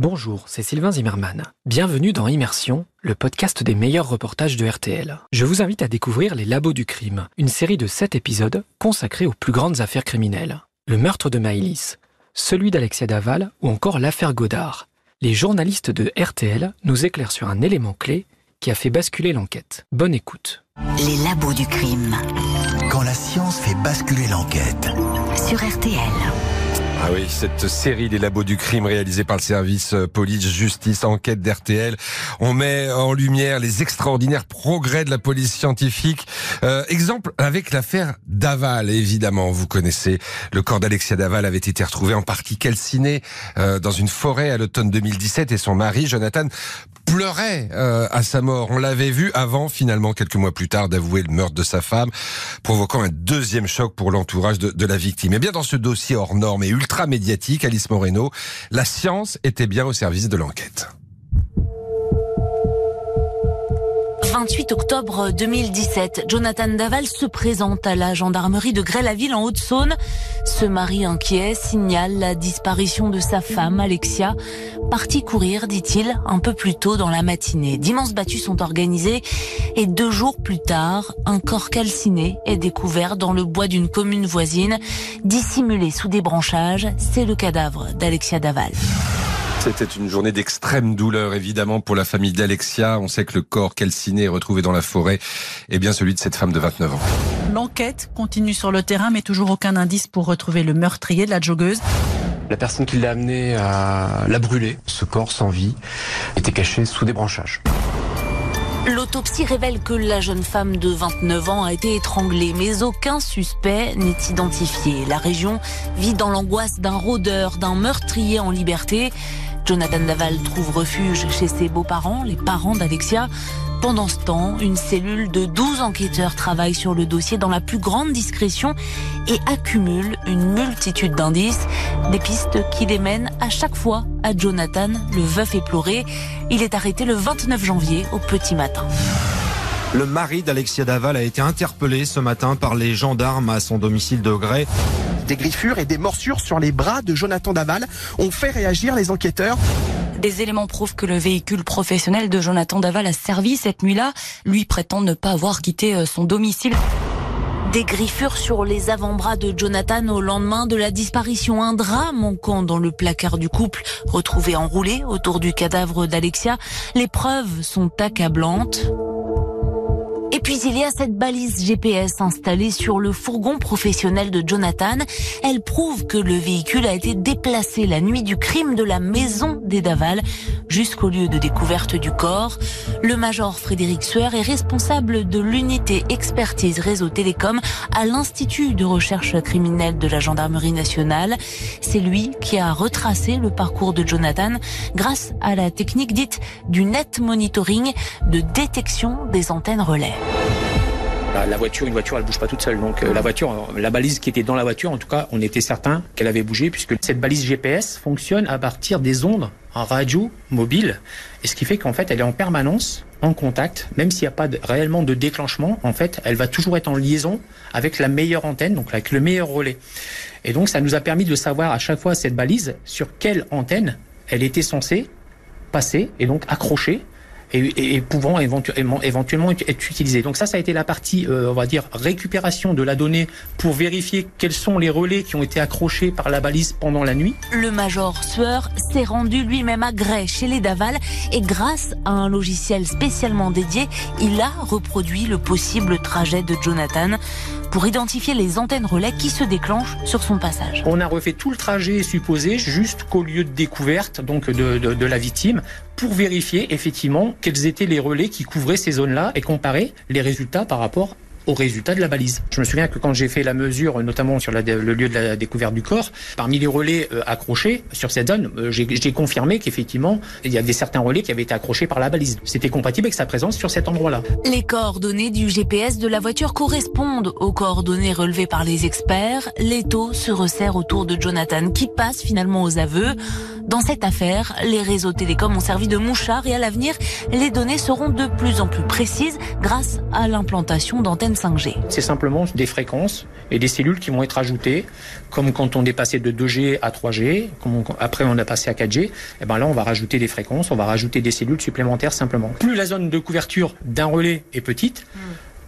Bonjour, c'est Sylvain Zimmermann. Bienvenue dans Immersion, le podcast des meilleurs reportages de RTL. Je vous invite à découvrir Les Labos du Crime, une série de 7 épisodes consacrés aux plus grandes affaires criminelles. Le meurtre de Maïlis, celui d'Alexia Daval ou encore l'affaire Godard. Les journalistes de RTL nous éclairent sur un élément clé qui a fait basculer l'enquête. Bonne écoute. Les labos du crime. Quand la science fait basculer l'enquête. Sur RTL. Ah oui, cette série Les Labos du crime réalisée par le service euh, police justice enquête d'RTL, on met en lumière les extraordinaires progrès de la police scientifique. Euh, exemple avec l'affaire Daval, évidemment, vous connaissez. Le corps d'Alexia Daval avait été retrouvé en partie calciné euh, dans une forêt à l'automne 2017 et son mari Jonathan pleurait euh, à sa mort. On l'avait vu avant, finalement, quelques mois plus tard, d'avouer le meurtre de sa femme, provoquant un deuxième choc pour l'entourage de, de, la victime. Et bien dans ce dossier hors norme et ultra médiatique, Alice Moreno, la science était bien au service de l'enquête. 28 octobre 2017, Jonathan Daval se présente à la gendarmerie de Grès-la-Ville en Haute-Saône. Ce mari inquiet signale la disparition de sa femme, Alexia, partie courir, dit-il, un peu plus tôt dans la matinée. D'immenses battues sont organisées et deux jours plus tard, un corps calciné est découvert dans le bois d'une commune voisine, dissimulé sous des branchages. C'est le cadavre d'Alexia Daval. C'était une journée d'extrême douleur, évidemment, pour la famille d'Alexia. On sait que le corps calciné retrouvé dans la forêt est bien celui de cette femme de 29 ans. L'enquête continue sur le terrain, mais toujours aucun indice pour retrouver le meurtrier de la joggeuse. La personne qui l'a amené à la brûler, ce corps sans vie, était caché sous des branchages. L'autopsie révèle que la jeune femme de 29 ans a été étranglée, mais aucun suspect n'est identifié. La région vit dans l'angoisse d'un rôdeur, d'un meurtrier en liberté. Jonathan Daval trouve refuge chez ses beaux-parents, les parents d'Alexia. Pendant ce temps, une cellule de 12 enquêteurs travaille sur le dossier dans la plus grande discrétion et accumule une multitude d'indices, des pistes qui les mènent à chaque fois à Jonathan, le veuf éploré. Il est arrêté le 29 janvier au petit matin. Le mari d'Alexia Daval a été interpellé ce matin par les gendarmes à son domicile de Grès. Des griffures et des morsures sur les bras de Jonathan Daval ont fait réagir les enquêteurs. Des éléments prouvent que le véhicule professionnel de Jonathan Daval a servi cette nuit-là. Lui prétend ne pas avoir quitté son domicile. Des griffures sur les avant-bras de Jonathan au lendemain de la disparition. Un drap manquant dans le placard du couple, retrouvé enroulé autour du cadavre d'Alexia. Les preuves sont accablantes. Puis il y a cette balise GPS installée sur le fourgon professionnel de Jonathan. Elle prouve que le véhicule a été déplacé la nuit du crime de la maison des Daval jusqu'au lieu de découverte du corps. Le major Frédéric Suer est responsable de l'unité expertise réseau télécom à l'Institut de recherche criminelle de la gendarmerie nationale. C'est lui qui a retracé le parcours de Jonathan grâce à la technique dite du net monitoring de détection des antennes relais. La, voiture, une voiture, elle bouge pas toute seule. Donc euh, la voiture, la balise qui était dans la voiture, en tout cas, on était certain qu'elle avait bougé puisque cette balise GPS fonctionne à partir des ondes en radio mobile, et ce qui fait qu'en fait, elle est en permanence en contact, même s'il n'y a pas de, réellement de déclenchement. En fait, elle va toujours être en liaison avec la meilleure antenne, donc avec le meilleur relais. Et donc, ça nous a permis de savoir à chaque fois cette balise sur quelle antenne elle était censée passer et donc accrocher et, et, pouvant éventuellement, éventuellement être utilisé. Donc ça, ça a été la partie, euh, on va dire, récupération de la donnée pour vérifier quels sont les relais qui ont été accrochés par la balise pendant la nuit. Le major Sueur s'est rendu lui-même à Grès, chez les Daval, et grâce à un logiciel spécialement dédié, il a reproduit le possible trajet de Jonathan pour identifier les antennes relais qui se déclenchent sur son passage. On a refait tout le trajet supposé jusqu'au lieu de découverte donc de, de, de la victime pour vérifier effectivement quels étaient les relais qui couvraient ces zones-là et comparer les résultats par rapport au résultat de la balise. Je me souviens que quand j'ai fait la mesure, notamment sur le lieu de la découverte du corps, parmi les relais euh, accrochés sur cette zone, euh, j'ai confirmé qu'effectivement, il y avait certains relais qui avaient été accrochés par la balise. C'était compatible avec sa présence sur cet endroit-là. Les coordonnées du GPS de la voiture correspondent aux coordonnées relevées par les experts. L'étau se resserre autour de Jonathan qui passe finalement aux aveux. Dans cette affaire, les réseaux télécoms ont servi de mouchard et à l'avenir, les données seront de plus en plus précises grâce à l'implantation d'antennes antenne 5G. C'est simplement des fréquences et des cellules qui vont être ajoutées, comme quand on est passé de 2G à 3G, comme on- après on a passé à 4G, et ben là on va rajouter des fréquences, on va rajouter des cellules supplémentaires simplement. Plus la zone de couverture d'un relais est petite,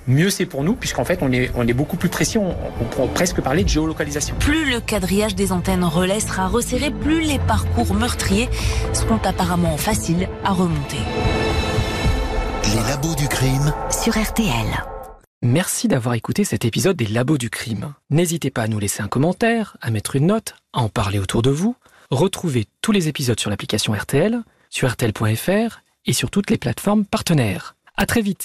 mieux c'est pour nous, puisqu'en fait on est, on est beaucoup plus précis, on, on peut presque parler de géolocalisation. Plus le quadrillage des antennes relais sera resserré, plus les parcours meurtriers seront apparemment faciles à remonter. Les labos du crime. Sur RTL. Merci d'avoir écouté cet épisode des Labos du crime. N'hésitez pas à nous laisser un commentaire, à mettre une note, à en parler autour de vous. Retrouvez tous les épisodes sur l'application RTL, sur RTL.fr et sur toutes les plateformes partenaires. À très vite